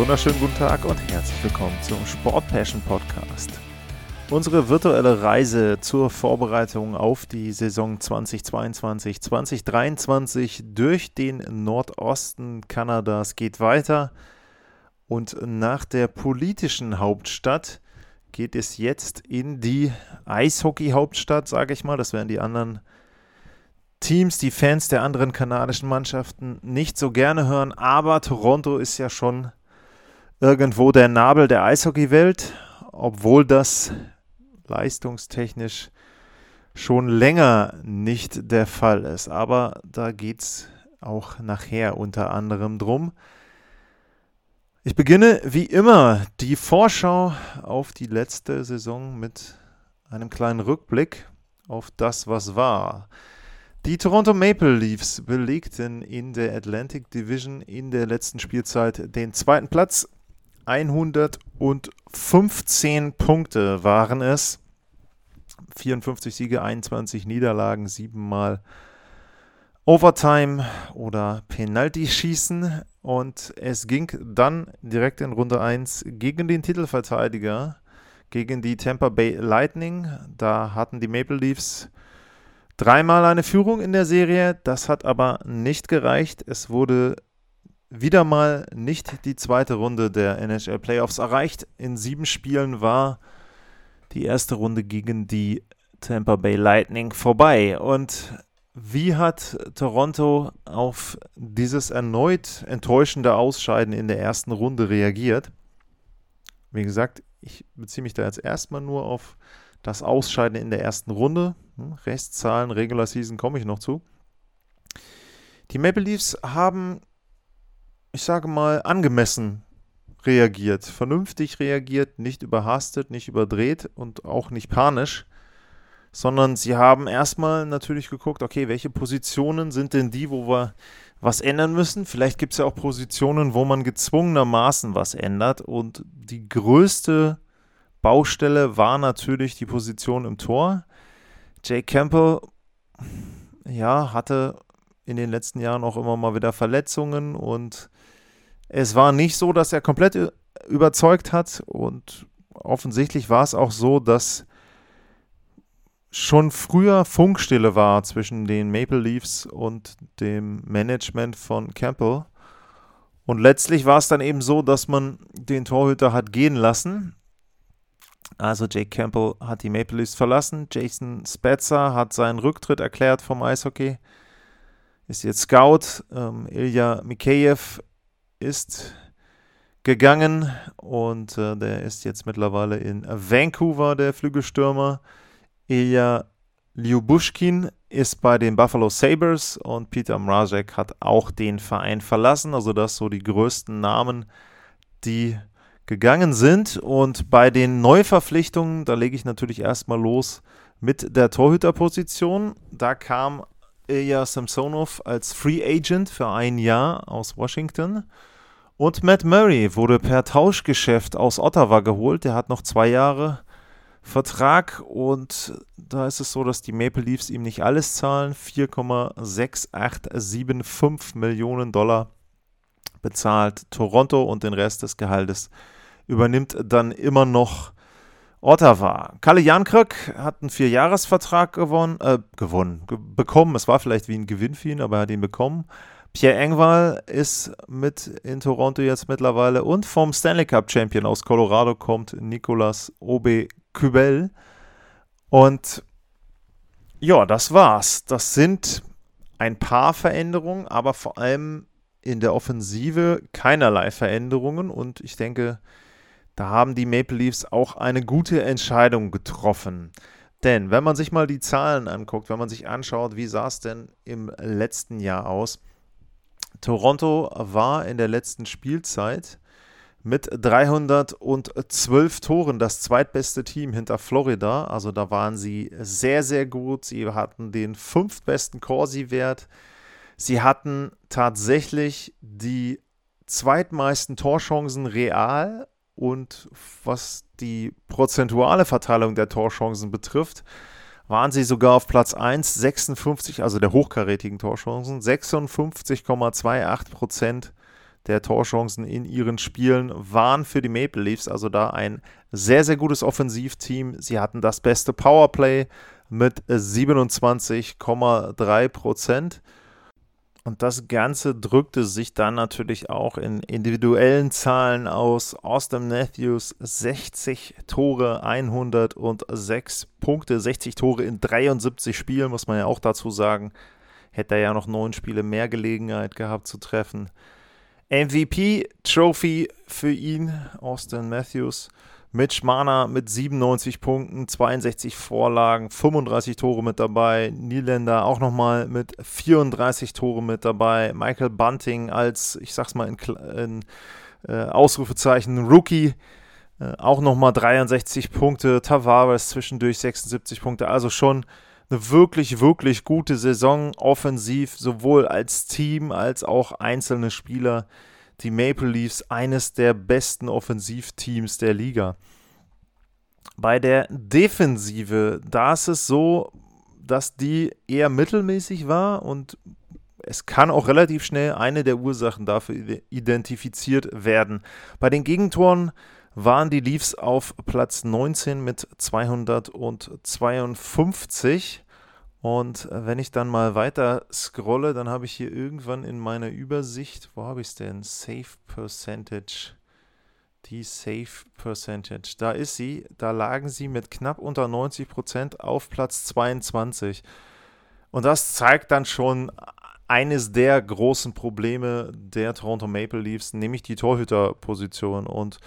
Wunderschönen guten Tag und herzlich willkommen zum Sport Passion Podcast. Unsere virtuelle Reise zur Vorbereitung auf die Saison 2022-2023 durch den Nordosten Kanadas geht weiter. Und nach der politischen Hauptstadt geht es jetzt in die Eishockey-Hauptstadt, sage ich mal. Das werden die anderen Teams, die Fans der anderen kanadischen Mannschaften nicht so gerne hören. Aber Toronto ist ja schon irgendwo der Nabel der Eishockeywelt, obwohl das leistungstechnisch schon länger nicht der Fall ist. Aber da geht es auch nachher unter anderem drum. Ich beginne wie immer die Vorschau auf die letzte Saison mit einem kleinen Rückblick auf das, was war. Die Toronto Maple Leafs belegten in der Atlantic Division in der letzten Spielzeit den zweiten Platz 115 Punkte waren es. 54 Siege, 21 Niederlagen, 7 Mal Overtime oder Penalty-Schießen. Und es ging dann direkt in Runde 1 gegen den Titelverteidiger, gegen die Tampa Bay Lightning. Da hatten die Maple Leafs dreimal eine Führung in der Serie. Das hat aber nicht gereicht. Es wurde wieder mal nicht die zweite Runde der NHL Playoffs erreicht. In sieben Spielen war die erste Runde gegen die Tampa Bay Lightning vorbei. Und wie hat Toronto auf dieses erneut enttäuschende Ausscheiden in der ersten Runde reagiert? Wie gesagt, ich beziehe mich da jetzt erstmal nur auf das Ausscheiden in der ersten Runde. Hm, Restzahlen, Regular Season komme ich noch zu. Die Maple Leafs haben ich sage mal, angemessen reagiert, vernünftig reagiert, nicht überhastet, nicht überdreht und auch nicht panisch, sondern sie haben erstmal natürlich geguckt, okay, welche Positionen sind denn die, wo wir was ändern müssen? Vielleicht gibt es ja auch Positionen, wo man gezwungenermaßen was ändert und die größte Baustelle war natürlich die Position im Tor. Jay Campbell, ja, hatte in den letzten Jahren auch immer mal wieder Verletzungen und es war nicht so, dass er komplett überzeugt hat und offensichtlich war es auch so, dass schon früher Funkstille war zwischen den Maple Leafs und dem Management von Campbell. Und letztlich war es dann eben so, dass man den Torhüter hat gehen lassen. Also Jake Campbell hat die Maple Leafs verlassen. Jason Spezza hat seinen Rücktritt erklärt vom Eishockey. Ist jetzt Scout. Ähm, Ilya Mikheyev ist gegangen und äh, der ist jetzt mittlerweile in Vancouver, der Flügelstürmer. Ilya Lyubushkin ist bei den Buffalo Sabres und Peter Mrazek hat auch den Verein verlassen. Also das so die größten Namen, die gegangen sind. Und bei den Neuverpflichtungen, da lege ich natürlich erstmal los mit der Torhüterposition. Da kam Ilya Samsonov als Free Agent für ein Jahr aus Washington. Und Matt Murray wurde per Tauschgeschäft aus Ottawa geholt. Der hat noch zwei Jahre Vertrag und da ist es so, dass die Maple Leafs ihm nicht alles zahlen. 4,6875 Millionen Dollar bezahlt Toronto und den Rest des Gehaltes übernimmt dann immer noch Ottawa. Kalle Jankröck hat einen Vierjahresvertrag gewonnen, äh, gewonnen, ge bekommen. Es war vielleicht wie ein Gewinn für ihn, aber er hat ihn bekommen. Pierre Engval ist mit in Toronto jetzt mittlerweile und vom Stanley Cup Champion aus Colorado kommt Nicolas Obe Kübel. Und ja, das war's. Das sind ein paar Veränderungen, aber vor allem in der Offensive keinerlei Veränderungen. Und ich denke, da haben die Maple Leafs auch eine gute Entscheidung getroffen. Denn wenn man sich mal die Zahlen anguckt, wenn man sich anschaut, wie sah es denn im letzten Jahr aus, Toronto war in der letzten Spielzeit mit 312 Toren das zweitbeste Team hinter Florida. Also da waren sie sehr, sehr gut. Sie hatten den fünftbesten Corsi-Wert. Sie hatten tatsächlich die zweitmeisten Torchancen real und was die prozentuale Verteilung der Torchancen betrifft, waren sie sogar auf Platz 1, 56, also der hochkarätigen Torchancen, 56,28 Prozent der Torchancen in ihren Spielen waren für die Maple Leafs, also da ein sehr, sehr gutes Offensivteam. Sie hatten das beste Powerplay mit 27,3 Prozent. Und das Ganze drückte sich dann natürlich auch in individuellen Zahlen aus. Austin Matthews 60 Tore, 106 Punkte, 60 Tore in 73 Spielen, muss man ja auch dazu sagen. Hätte er ja noch neun Spiele mehr Gelegenheit gehabt zu treffen. MVP-Trophy für ihn, Austin Matthews. Mitch Marner mit 97 Punkten, 62 Vorlagen, 35 Tore mit dabei. Niederländer auch nochmal mit 34 Tore mit dabei. Michael Bunting als, ich sag's mal in, in äh, Ausrufezeichen, Rookie. Äh, auch nochmal 63 Punkte. Tavares zwischendurch 76 Punkte. Also schon eine wirklich, wirklich gute Saison offensiv, sowohl als Team als auch einzelne Spieler. Die Maple Leafs eines der besten Offensivteams der Liga. Bei der Defensive, da ist es so, dass die eher mittelmäßig war und es kann auch relativ schnell eine der Ursachen dafür identifiziert werden. Bei den Gegentoren waren die Leafs auf Platz 19 mit 252. Und wenn ich dann mal weiter scrolle, dann habe ich hier irgendwann in meiner Übersicht, wo habe ich es denn? Safe Percentage. Die Safe Percentage. Da ist sie. Da lagen sie mit knapp unter 90 Prozent auf Platz 22. Und das zeigt dann schon eines der großen Probleme der Toronto Maple Leafs, nämlich die Torhüterposition. Und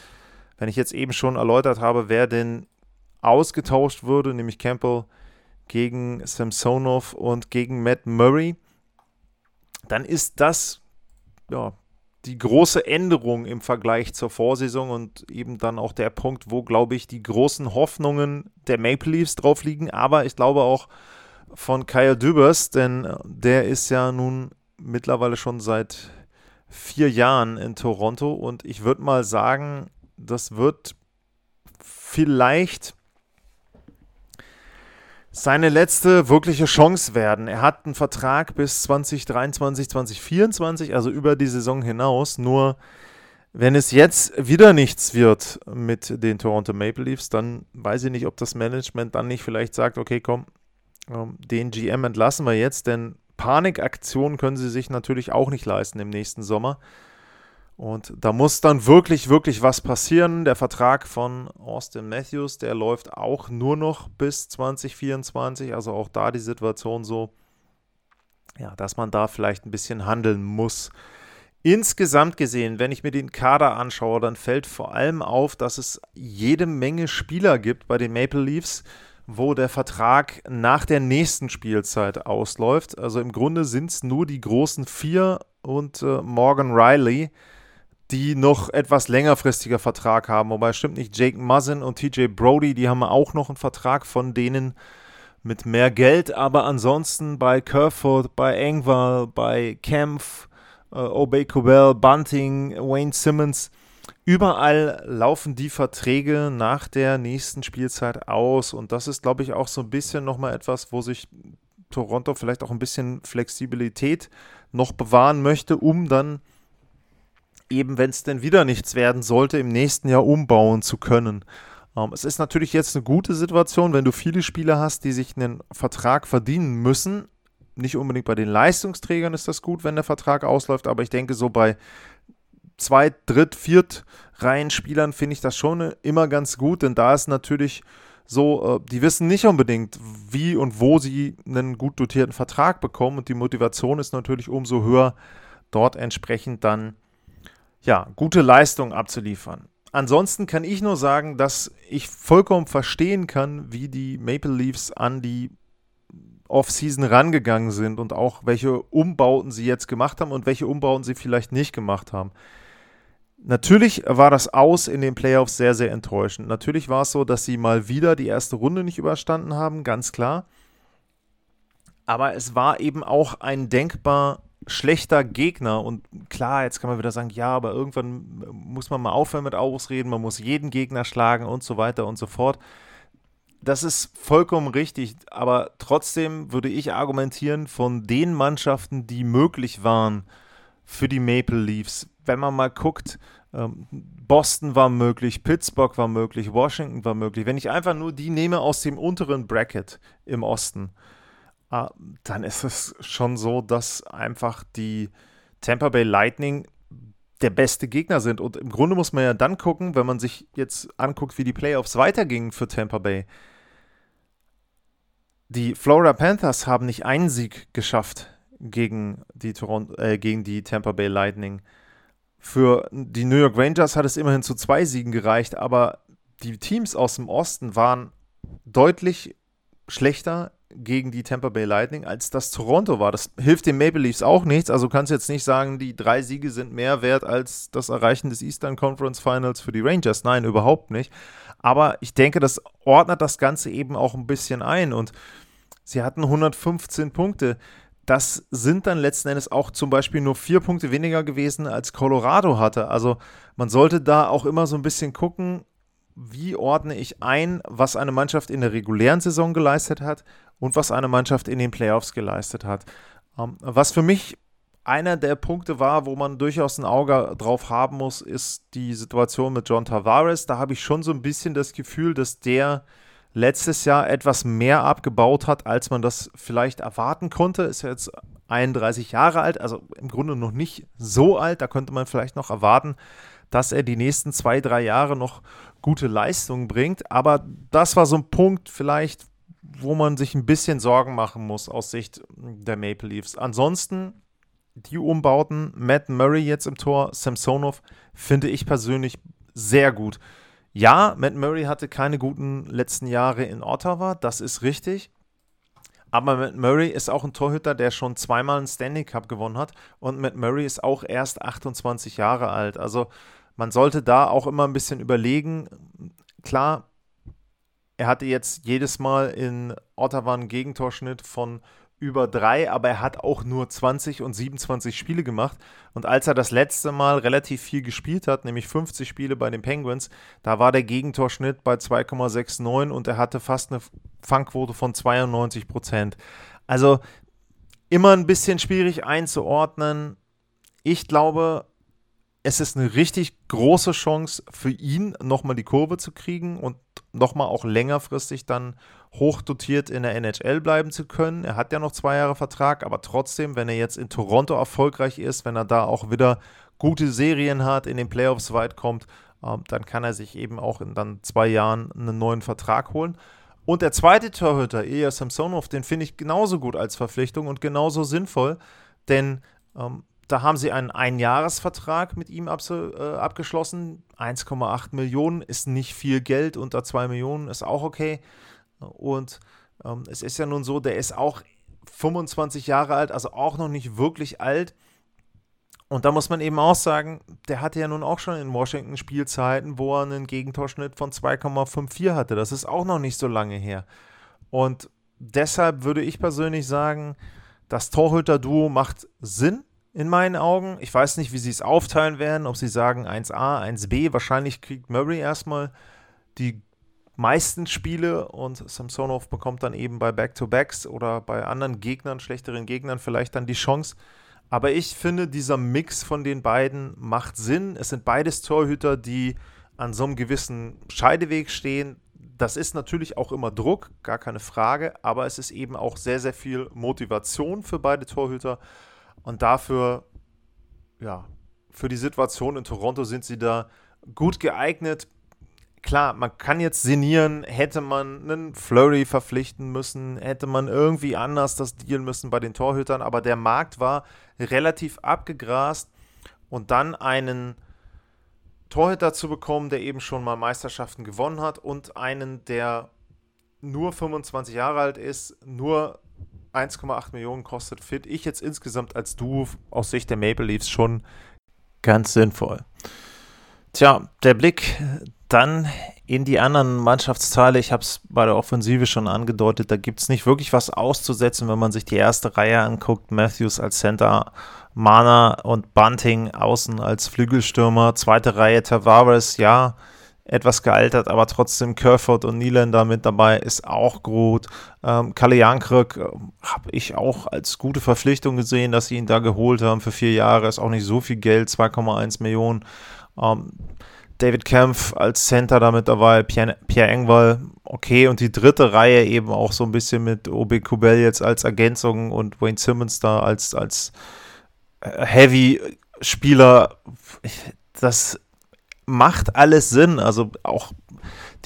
wenn ich jetzt eben schon erläutert habe, wer denn ausgetauscht würde, nämlich Campbell gegen Samsonov und gegen Matt Murray, dann ist das ja, die große Änderung im Vergleich zur Vorsaison und eben dann auch der Punkt, wo, glaube ich, die großen Hoffnungen der Maple Leafs drauf liegen, aber ich glaube auch von Kyle Dubers, denn der ist ja nun mittlerweile schon seit vier Jahren in Toronto. Und ich würde mal sagen, das wird vielleicht seine letzte wirkliche Chance werden. Er hat einen Vertrag bis 2023, 2024, also über die Saison hinaus. Nur wenn es jetzt wieder nichts wird mit den Toronto Maple Leafs, dann weiß ich nicht, ob das Management dann nicht vielleicht sagt, okay, komm, ähm, den GM entlassen wir jetzt, denn Panikaktionen können sie sich natürlich auch nicht leisten im nächsten Sommer. Und da muss dann wirklich, wirklich was passieren. Der Vertrag von Austin Matthews, der läuft auch nur noch bis 2024. Also auch da die Situation so, ja, dass man da vielleicht ein bisschen handeln muss. Insgesamt gesehen, wenn ich mir den Kader anschaue, dann fällt vor allem auf, dass es jede Menge Spieler gibt bei den Maple Leafs, wo der Vertrag nach der nächsten Spielzeit ausläuft. Also im Grunde sind es nur die großen vier und äh, Morgan Riley, die noch etwas längerfristiger Vertrag haben. Wobei stimmt nicht, Jake Muzzin und TJ Brody, die haben auch noch einen Vertrag von denen mit mehr Geld. Aber ansonsten bei Kerfoot, bei Engval, bei Kempf, äh, Obey Cobell, Bunting, Wayne Simmons, überall laufen die Verträge nach der nächsten Spielzeit aus. Und das ist, glaube ich, auch so ein bisschen nochmal etwas, wo sich Toronto vielleicht auch ein bisschen Flexibilität noch bewahren möchte, um dann eben, wenn es denn wieder nichts werden sollte, im nächsten Jahr umbauen zu können. Ähm, es ist natürlich jetzt eine gute Situation, wenn du viele Spieler hast, die sich einen Vertrag verdienen müssen. Nicht unbedingt bei den Leistungsträgern ist das gut, wenn der Vertrag ausläuft, aber ich denke, so bei zwei, dritt, viert Reihenspielern finde ich das schon immer ganz gut, denn da ist natürlich so, äh, die wissen nicht unbedingt, wie und wo sie einen gut dotierten Vertrag bekommen und die Motivation ist natürlich umso höher, dort entsprechend dann ja, gute Leistung abzuliefern. Ansonsten kann ich nur sagen, dass ich vollkommen verstehen kann, wie die Maple Leafs an die Offseason rangegangen sind und auch welche Umbauten sie jetzt gemacht haben und welche Umbauten sie vielleicht nicht gemacht haben. Natürlich war das Aus in den Playoffs sehr, sehr enttäuschend. Natürlich war es so, dass sie mal wieder die erste Runde nicht überstanden haben, ganz klar. Aber es war eben auch ein denkbar schlechter Gegner. Und klar, jetzt kann man wieder sagen, ja, aber irgendwann muss man mal aufhören mit Ausreden, man muss jeden Gegner schlagen und so weiter und so fort. Das ist vollkommen richtig, aber trotzdem würde ich argumentieren, von den Mannschaften, die möglich waren für die Maple Leafs, wenn man mal guckt, ähm, Boston war möglich, Pittsburgh war möglich, Washington war möglich. Wenn ich einfach nur die nehme aus dem unteren Bracket im Osten, dann ist es schon so, dass einfach die Tampa Bay Lightning der beste Gegner sind. Und im Grunde muss man ja dann gucken, wenn man sich jetzt anguckt, wie die Playoffs weitergingen für Tampa Bay. Die Florida Panthers haben nicht einen Sieg geschafft gegen die, Toronto, äh, gegen die Tampa Bay Lightning. Für die New York Rangers hat es immerhin zu zwei Siegen gereicht, aber die Teams aus dem Osten waren deutlich schlechter gegen die Tampa Bay Lightning, als das Toronto war. Das hilft den Maple Leafs auch nichts. Also kannst du jetzt nicht sagen, die drei Siege sind mehr wert als das Erreichen des Eastern Conference Finals für die Rangers. Nein, überhaupt nicht. Aber ich denke, das ordnet das Ganze eben auch ein bisschen ein. Und sie hatten 115 Punkte. Das sind dann letzten Endes auch zum Beispiel nur vier Punkte weniger gewesen, als Colorado hatte. Also man sollte da auch immer so ein bisschen gucken, wie ordne ich ein, was eine Mannschaft in der regulären Saison geleistet hat und was eine Mannschaft in den Playoffs geleistet hat. Ähm, was für mich einer der Punkte war, wo man durchaus ein Auge drauf haben muss, ist die Situation mit John Tavares. Da habe ich schon so ein bisschen das Gefühl, dass der letztes Jahr etwas mehr abgebaut hat, als man das vielleicht erwarten konnte. Ist ja jetzt 31 Jahre alt, also im Grunde noch nicht so alt. Da könnte man vielleicht noch erwarten, dass er die nächsten zwei, drei Jahre noch gute Leistungen bringt. Aber das war so ein Punkt vielleicht, wo man sich ein bisschen Sorgen machen muss aus Sicht der Maple Leafs. Ansonsten die Umbauten, Matt Murray jetzt im Tor, Samsonov, finde ich persönlich sehr gut. Ja, Matt Murray hatte keine guten letzten Jahre in Ottawa, das ist richtig. Aber Matt Murray ist auch ein Torhüter, der schon zweimal einen Stanley Cup gewonnen hat. Und Matt Murray ist auch erst 28 Jahre alt. Also man sollte da auch immer ein bisschen überlegen. Klar, er hatte jetzt jedes Mal in Ottawa einen Gegentorschnitt von über drei, aber er hat auch nur 20 und 27 Spiele gemacht. Und als er das letzte Mal relativ viel gespielt hat, nämlich 50 Spiele bei den Penguins, da war der Gegentorschnitt bei 2,69 und er hatte fast eine Fangquote von 92 Prozent. Also immer ein bisschen schwierig einzuordnen. Ich glaube, es ist eine richtig große Chance für ihn, nochmal die Kurve zu kriegen und nochmal auch längerfristig dann hochdotiert in der NHL bleiben zu können. Er hat ja noch zwei Jahre Vertrag, aber trotzdem, wenn er jetzt in Toronto erfolgreich ist, wenn er da auch wieder gute Serien hat, in den Playoffs weit kommt, äh, dann kann er sich eben auch in dann zwei Jahren einen neuen Vertrag holen. Und der zweite Torhüter, Ilya Samsonov, den finde ich genauso gut als Verpflichtung und genauso sinnvoll, denn ähm, da haben sie einen Einjahresvertrag mit ihm äh, abgeschlossen. 1,8 Millionen ist nicht viel Geld, unter 2 Millionen ist auch okay. Und ähm, es ist ja nun so, der ist auch 25 Jahre alt, also auch noch nicht wirklich alt. Und da muss man eben auch sagen, der hatte ja nun auch schon in Washington Spielzeiten, wo er einen Gegentorschnitt von 2,54 hatte. Das ist auch noch nicht so lange her. Und deshalb würde ich persönlich sagen, das Torhüter-Duo macht Sinn in meinen Augen. Ich weiß nicht, wie sie es aufteilen werden, ob sie sagen 1a, 1b. Wahrscheinlich kriegt Murray erstmal die meisten Spiele und Samsonov bekommt dann eben bei Back-to-Backs oder bei anderen Gegnern, schlechteren Gegnern vielleicht dann die Chance. Aber ich finde, dieser Mix von den beiden macht Sinn. Es sind beides Torhüter, die an so einem gewissen Scheideweg stehen. Das ist natürlich auch immer Druck, gar keine Frage, aber es ist eben auch sehr, sehr viel Motivation für beide Torhüter. Und dafür, ja, für die Situation in Toronto sind sie da gut geeignet. Klar, man kann jetzt sinnieren, hätte man einen Flurry verpflichten müssen, hätte man irgendwie anders das dealen müssen bei den Torhütern, aber der Markt war relativ abgegrast und dann einen Torhüter zu bekommen, der eben schon mal Meisterschaften gewonnen hat und einen, der nur 25 Jahre alt ist, nur 1,8 Millionen kostet, finde ich jetzt insgesamt als Duo aus Sicht der Maple Leafs schon ganz sinnvoll. Tja, der Blick dann in die anderen Mannschaftsteile. Ich habe es bei der Offensive schon angedeutet, da gibt es nicht wirklich was auszusetzen, wenn man sich die erste Reihe anguckt. Matthews als Center, Mana und Bunting außen als Flügelstürmer. Zweite Reihe Tavares, ja, etwas gealtert, aber trotzdem Kerford und Nylander mit dabei ist auch gut. Ähm, Kalle Jankrök äh, habe ich auch als gute Verpflichtung gesehen, dass sie ihn da geholt haben für vier Jahre. Ist auch nicht so viel Geld, 2,1 Millionen. Ähm, David Kempf als Center damit dabei, Pierre, Pierre Engwall, okay. Und die dritte Reihe eben auch so ein bisschen mit Obi Kubel jetzt als Ergänzung und Wayne Simmons da als, als äh, Heavy-Spieler. Das macht alles Sinn. Also auch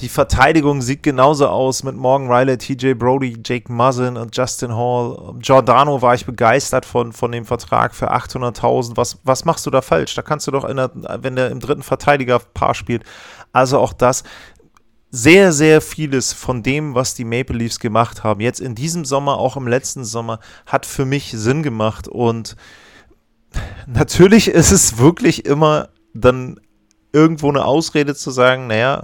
die Verteidigung sieht genauso aus mit Morgan Riley, TJ Brody, Jake Muzzin und Justin Hall. Giordano war ich begeistert von, von dem Vertrag für 800.000. Was, was machst du da falsch? Da kannst du doch, der, wenn der im dritten Verteidigerpaar spielt, also auch das. Sehr, sehr vieles von dem, was die Maple Leafs gemacht haben, jetzt in diesem Sommer, auch im letzten Sommer, hat für mich Sinn gemacht. Und natürlich ist es wirklich immer dann irgendwo eine Ausrede zu sagen, naja,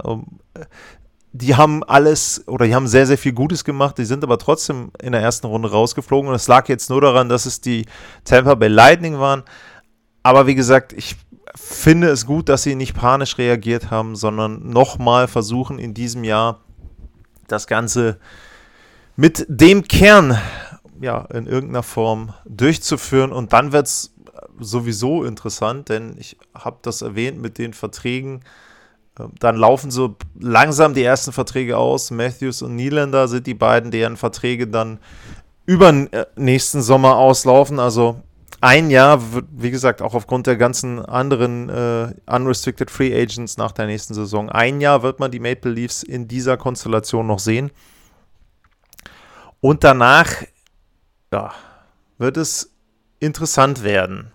die haben alles oder die haben sehr, sehr viel Gutes gemacht, die sind aber trotzdem in der ersten Runde rausgeflogen und es lag jetzt nur daran, dass es die Tampa Bay Lightning waren. Aber wie gesagt, ich finde es gut, dass sie nicht panisch reagiert haben, sondern nochmal versuchen in diesem Jahr das Ganze mit dem Kern ja, in irgendeiner Form durchzuführen und dann wird es sowieso interessant, denn ich habe das erwähnt mit den Verträgen. Ähm, dann laufen so langsam die ersten Verträge aus. Matthews und Nylander sind die beiden, deren Verträge dann über äh, nächsten Sommer auslaufen. Also ein Jahr wie gesagt, auch aufgrund der ganzen anderen äh, Unrestricted Free Agents nach der nächsten Saison, ein Jahr wird man die Maple Leafs in dieser Konstellation noch sehen. Und danach ja, wird es interessant werden.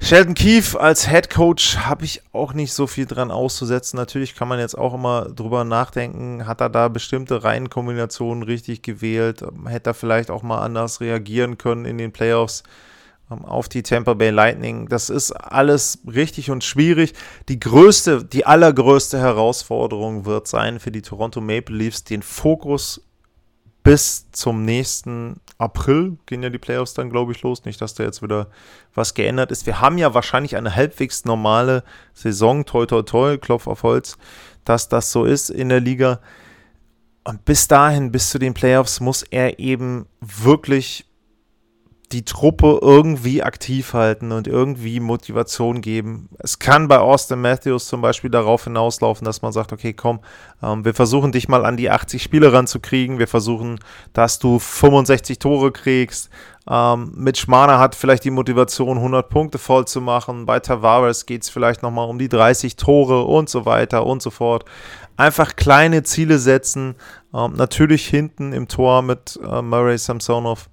Sheldon Keefe als Head Coach habe ich auch nicht so viel dran auszusetzen. Natürlich kann man jetzt auch immer drüber nachdenken, hat er da bestimmte Reihenkombinationen richtig gewählt? Hätte er vielleicht auch mal anders reagieren können in den Playoffs ähm, auf die Tampa Bay Lightning? Das ist alles richtig und schwierig. Die größte, die allergrößte Herausforderung wird sein für die Toronto Maple Leafs, den Fokus bis zum nächsten April gehen ja die Playoffs dann, glaube ich, los. Nicht, dass da jetzt wieder was geändert ist. Wir haben ja wahrscheinlich eine halbwegs normale Saison. Toi, toi, toi, Klopf auf Holz, dass das so ist in der Liga. Und bis dahin, bis zu den Playoffs, muss er eben wirklich die Truppe irgendwie aktiv halten und irgendwie Motivation geben. Es kann bei Austin Matthews zum Beispiel darauf hinauslaufen, dass man sagt, okay, komm, ähm, wir versuchen dich mal an die 80 Spiele ranzukriegen, wir versuchen, dass du 65 Tore kriegst. Ähm, mit Schmaner hat vielleicht die Motivation, 100 Punkte voll zu machen. Bei Tavares geht es vielleicht nochmal um die 30 Tore und so weiter und so fort. Einfach kleine Ziele setzen. Ähm, natürlich hinten im Tor mit äh, Murray Samsonov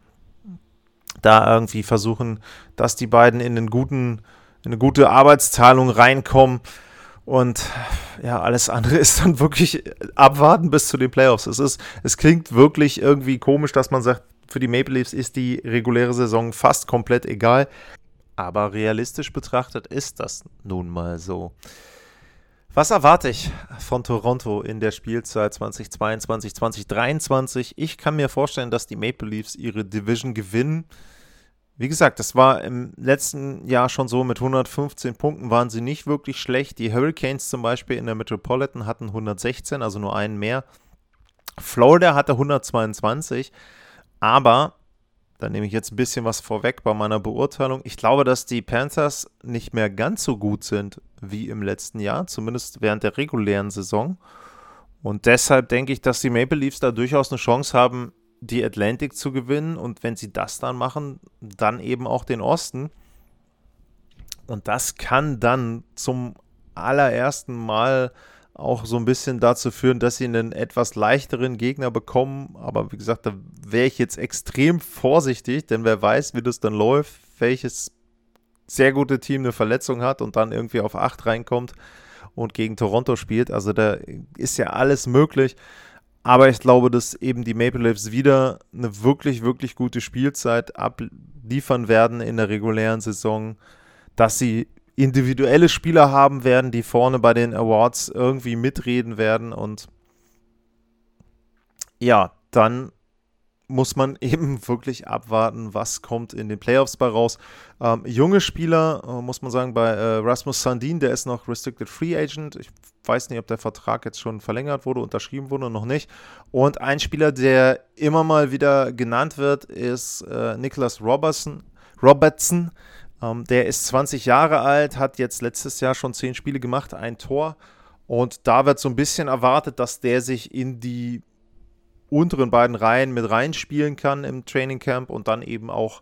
da irgendwie versuchen, dass die beiden in, einen guten, in eine gute Arbeitsteilung reinkommen. Und ja, alles andere ist dann wirklich abwarten bis zu den Playoffs. Es, ist, es klingt wirklich irgendwie komisch, dass man sagt, für die Maple Leafs ist die reguläre Saison fast komplett egal. Aber realistisch betrachtet ist das nun mal so. Was erwarte ich von Toronto in der Spielzeit 2022, 2023? Ich kann mir vorstellen, dass die Maple Leafs ihre Division gewinnen. Wie gesagt, das war im letzten Jahr schon so, mit 115 Punkten waren sie nicht wirklich schlecht. Die Hurricanes zum Beispiel in der Metropolitan hatten 116, also nur einen mehr. Florida hatte 122, aber, da nehme ich jetzt ein bisschen was vorweg bei meiner Beurteilung, ich glaube, dass die Panthers nicht mehr ganz so gut sind wie im letzten Jahr, zumindest während der regulären Saison. Und deshalb denke ich, dass die Maple Leafs da durchaus eine Chance haben, die Atlantic zu gewinnen und wenn sie das dann machen, dann eben auch den Osten. Und das kann dann zum allerersten Mal auch so ein bisschen dazu führen, dass sie einen etwas leichteren Gegner bekommen. Aber wie gesagt, da wäre ich jetzt extrem vorsichtig, denn wer weiß, wie das dann läuft, welches sehr gute Team eine Verletzung hat und dann irgendwie auf 8 reinkommt und gegen Toronto spielt. Also da ist ja alles möglich. Aber ich glaube, dass eben die Maple Leafs wieder eine wirklich, wirklich gute Spielzeit abliefern werden in der regulären Saison, dass sie individuelle Spieler haben werden, die vorne bei den Awards irgendwie mitreden werden. Und ja, dann muss man eben wirklich abwarten, was kommt in den Playoffs bei raus. Ähm, junge Spieler, äh, muss man sagen, bei äh, Rasmus Sandin, der ist noch Restricted Free Agent. Ich weiß nicht, ob der Vertrag jetzt schon verlängert wurde, unterschrieben wurde, noch nicht. Und ein Spieler, der immer mal wieder genannt wird, ist äh, Nicholas Robertson. Robertson. Ähm, der ist 20 Jahre alt, hat jetzt letztes Jahr schon 10 Spiele gemacht, ein Tor. Und da wird so ein bisschen erwartet, dass der sich in die unteren beiden Reihen mit reinspielen kann im Training Camp und dann eben auch,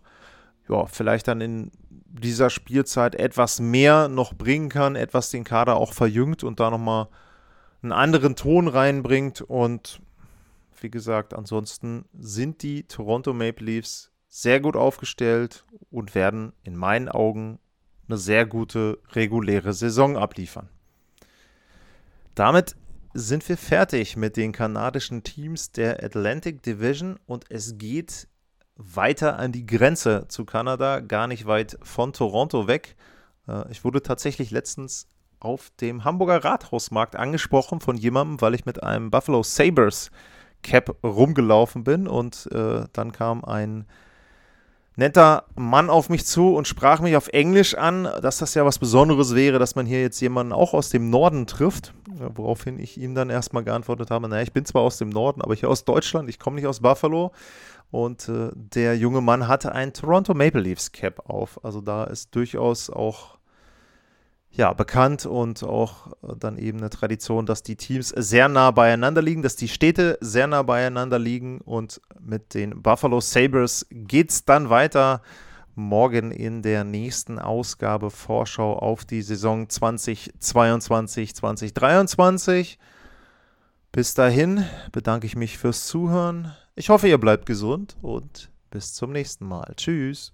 ja, vielleicht dann in dieser Spielzeit etwas mehr noch bringen kann, etwas den Kader auch verjüngt und da nochmal einen anderen Ton reinbringt. Und wie gesagt, ansonsten sind die Toronto Maple Leafs sehr gut aufgestellt und werden in meinen Augen eine sehr gute reguläre Saison abliefern. Damit sind wir fertig mit den kanadischen Teams der Atlantic Division und es geht weiter an die Grenze zu Kanada, gar nicht weit von Toronto weg. Äh, ich wurde tatsächlich letztens auf dem Hamburger Rathausmarkt angesprochen von jemandem, weil ich mit einem Buffalo Sabres Cap rumgelaufen bin und äh, dann kam ein netter Mann auf mich zu und sprach mich auf Englisch an, dass das ja was Besonderes wäre, dass man hier jetzt jemanden auch aus dem Norden trifft. Woraufhin ich ihm dann erstmal geantwortet habe: Naja, ich bin zwar aus dem Norden, aber ich aus Deutschland, ich komme nicht aus Buffalo. Und äh, der junge Mann hatte ein Toronto Maple Leafs Cap auf. Also da ist durchaus auch ja, bekannt und auch äh, dann eben eine Tradition, dass die Teams sehr nah beieinander liegen, dass die Städte sehr nah beieinander liegen und mit den Buffalo Sabres geht es dann weiter. Morgen in der nächsten Ausgabe Vorschau auf die Saison 2022, 2023. Bis dahin bedanke ich mich fürs Zuhören. Ich hoffe, ihr bleibt gesund und bis zum nächsten Mal. Tschüss.